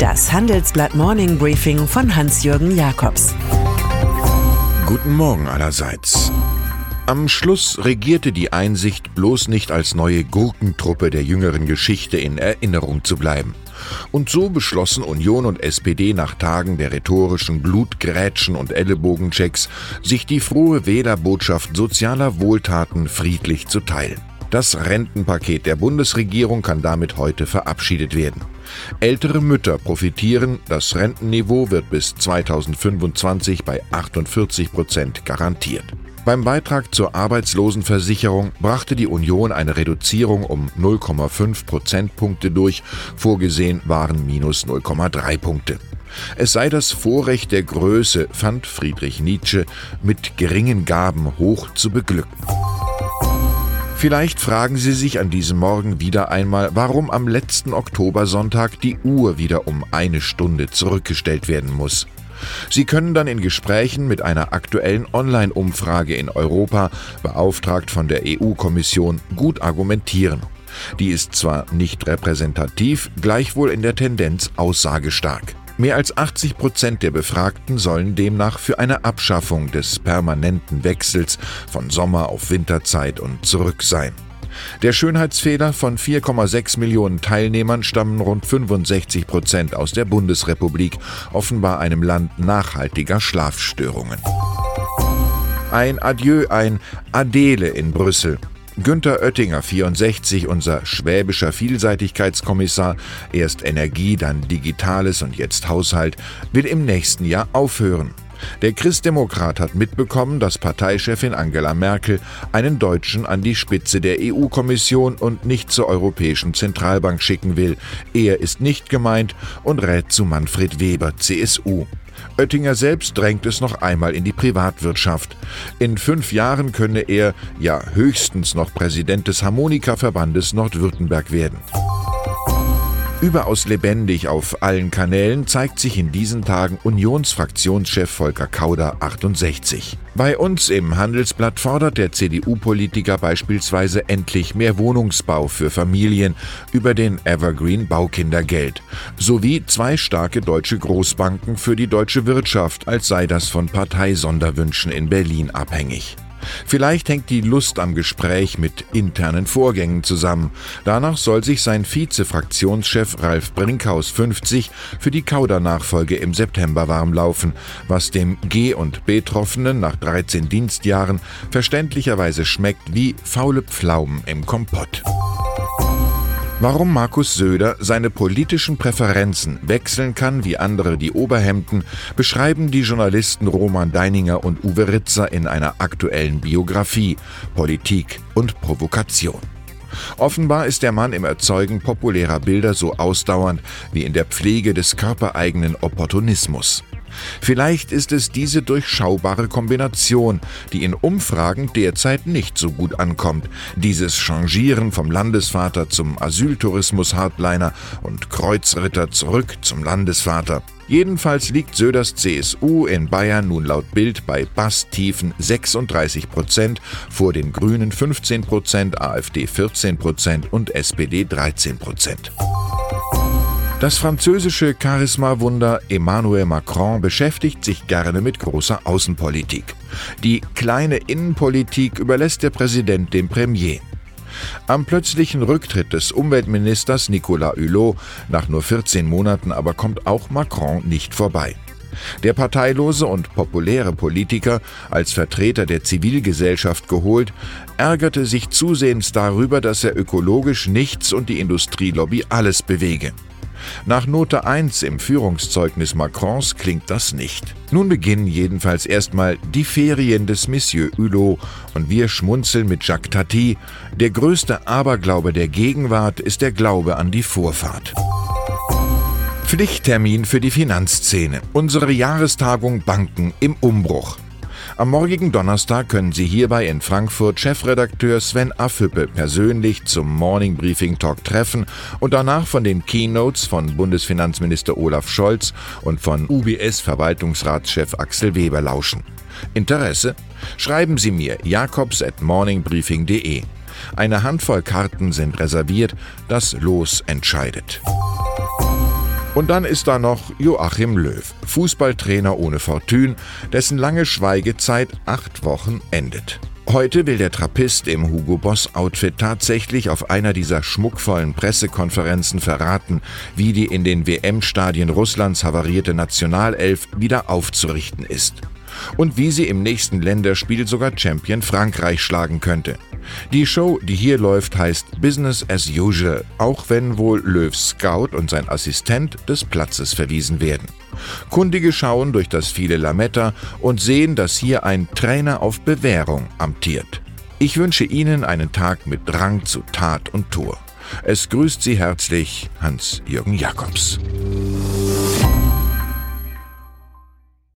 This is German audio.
Das Handelsblatt Morning Briefing von Hans-Jürgen Jakobs. Guten Morgen allerseits. Am Schluss regierte die Einsicht, bloß nicht als neue Gurkentruppe der jüngeren Geschichte in Erinnerung zu bleiben. Und so beschlossen Union und SPD nach Tagen der rhetorischen Blutgrätschen und Ellenbogenchecks, sich die frohe Wählerbotschaft sozialer Wohltaten friedlich zu teilen. Das Rentenpaket der Bundesregierung kann damit heute verabschiedet werden. Ältere Mütter profitieren, das Rentenniveau wird bis 2025 bei 48 Prozent garantiert. Beim Beitrag zur Arbeitslosenversicherung brachte die Union eine Reduzierung um 0,5 Prozentpunkte durch, vorgesehen waren minus 0,3 Punkte. Es sei das Vorrecht der Größe, fand Friedrich Nietzsche, mit geringen Gaben hoch zu beglücken. Vielleicht fragen Sie sich an diesem Morgen wieder einmal, warum am letzten Oktobersonntag die Uhr wieder um eine Stunde zurückgestellt werden muss. Sie können dann in Gesprächen mit einer aktuellen Online-Umfrage in Europa, beauftragt von der EU-Kommission, gut argumentieren. Die ist zwar nicht repräsentativ, gleichwohl in der Tendenz aussagestark. Mehr als 80 Prozent der Befragten sollen demnach für eine Abschaffung des permanenten Wechsels von Sommer auf Winterzeit und zurück sein. Der Schönheitsfehler von 4,6 Millionen Teilnehmern stammen rund 65 Prozent aus der Bundesrepublik, offenbar einem Land nachhaltiger Schlafstörungen. Ein Adieu, ein Adele in Brüssel. Günter Oettinger, 64, unser schwäbischer Vielseitigkeitskommissar, erst Energie, dann Digitales und jetzt Haushalt, will im nächsten Jahr aufhören. Der Christdemokrat hat mitbekommen, dass Parteichefin Angela Merkel einen Deutschen an die Spitze der EU-Kommission und nicht zur Europäischen Zentralbank schicken will. Er ist nicht gemeint und rät zu Manfred Weber, CSU. Oettinger selbst drängt es noch einmal in die Privatwirtschaft. In fünf Jahren könne er ja höchstens noch Präsident des Harmonikaverbandes Nordwürttemberg werden. Überaus lebendig auf allen Kanälen zeigt sich in diesen Tagen Unionsfraktionschef Volker Kauder 68. Bei uns im Handelsblatt fordert der CDU-Politiker beispielsweise endlich mehr Wohnungsbau für Familien über den Evergreen Baukindergeld sowie zwei starke deutsche Großbanken für die deutsche Wirtschaft, als sei das von Parteisonderwünschen in Berlin abhängig. Vielleicht hängt die Lust am Gespräch mit internen Vorgängen zusammen. Danach soll sich sein Vize-Fraktionschef Ralf Brinkhaus 50 für die Kauder-Nachfolge im September warmlaufen, was dem G- und Betroffenen nach 13 Dienstjahren verständlicherweise schmeckt wie faule Pflaumen im Kompott. Warum Markus Söder seine politischen Präferenzen wechseln kann wie andere die Oberhemden, beschreiben die Journalisten Roman Deininger und Uwe Ritzer in einer aktuellen Biografie Politik und Provokation. Offenbar ist der Mann im Erzeugen populärer Bilder so ausdauernd wie in der Pflege des körpereigenen Opportunismus. Vielleicht ist es diese durchschaubare Kombination, die in Umfragen derzeit nicht so gut ankommt. Dieses Changieren vom Landesvater zum Asyltourismus-Hardliner und Kreuzritter zurück zum Landesvater. Jedenfalls liegt Söders CSU in Bayern nun laut Bild bei basstiefen 36 Prozent, vor den Grünen 15 Prozent, AfD 14 Prozent und SPD 13 Prozent. Das französische Charisma-Wunder Emmanuel Macron beschäftigt sich gerne mit großer Außenpolitik. Die kleine Innenpolitik überlässt der Präsident dem Premier. Am plötzlichen Rücktritt des Umweltministers Nicolas Hulot nach nur 14 Monaten aber kommt auch Macron nicht vorbei. Der parteilose und populäre Politiker, als Vertreter der Zivilgesellschaft geholt, ärgerte sich zusehends darüber, dass er ökologisch nichts und die Industrielobby alles bewege. Nach Note 1 im Führungszeugnis Macrons klingt das nicht. Nun beginnen jedenfalls erstmal die Ferien des Monsieur Hulot und wir schmunzeln mit Jacques Tati. Der größte Aberglaube der Gegenwart ist der Glaube an die Vorfahrt. Pflichttermin für die Finanzszene. Unsere Jahrestagung Banken im Umbruch. Am morgigen Donnerstag können Sie hierbei in Frankfurt Chefredakteur Sven Affüppe persönlich zum Morning Briefing Talk treffen und danach von den Keynotes von Bundesfinanzminister Olaf Scholz und von UBS-Verwaltungsratschef Axel Weber lauschen. Interesse? Schreiben Sie mir jakobs at morningbriefing.de. Eine Handvoll Karten sind reserviert, das Los entscheidet. Und dann ist da noch Joachim Löw, Fußballtrainer ohne Fortune, dessen lange Schweigezeit acht Wochen endet. Heute will der Trappist im Hugo Boss Outfit tatsächlich auf einer dieser schmuckvollen Pressekonferenzen verraten, wie die in den WM-Stadien Russlands havarierte Nationalelf wieder aufzurichten ist und wie sie im nächsten Länderspiel sogar Champion Frankreich schlagen könnte. Die Show, die hier läuft, heißt Business as usual, auch wenn wohl Löws Scout und sein Assistent des Platzes verwiesen werden. Kundige schauen durch das viele Lametta und sehen, dass hier ein Trainer auf Bewährung amtiert. Ich wünsche Ihnen einen Tag mit Drang zu Tat und Tor. Es grüßt Sie herzlich Hans-Jürgen Jakobs.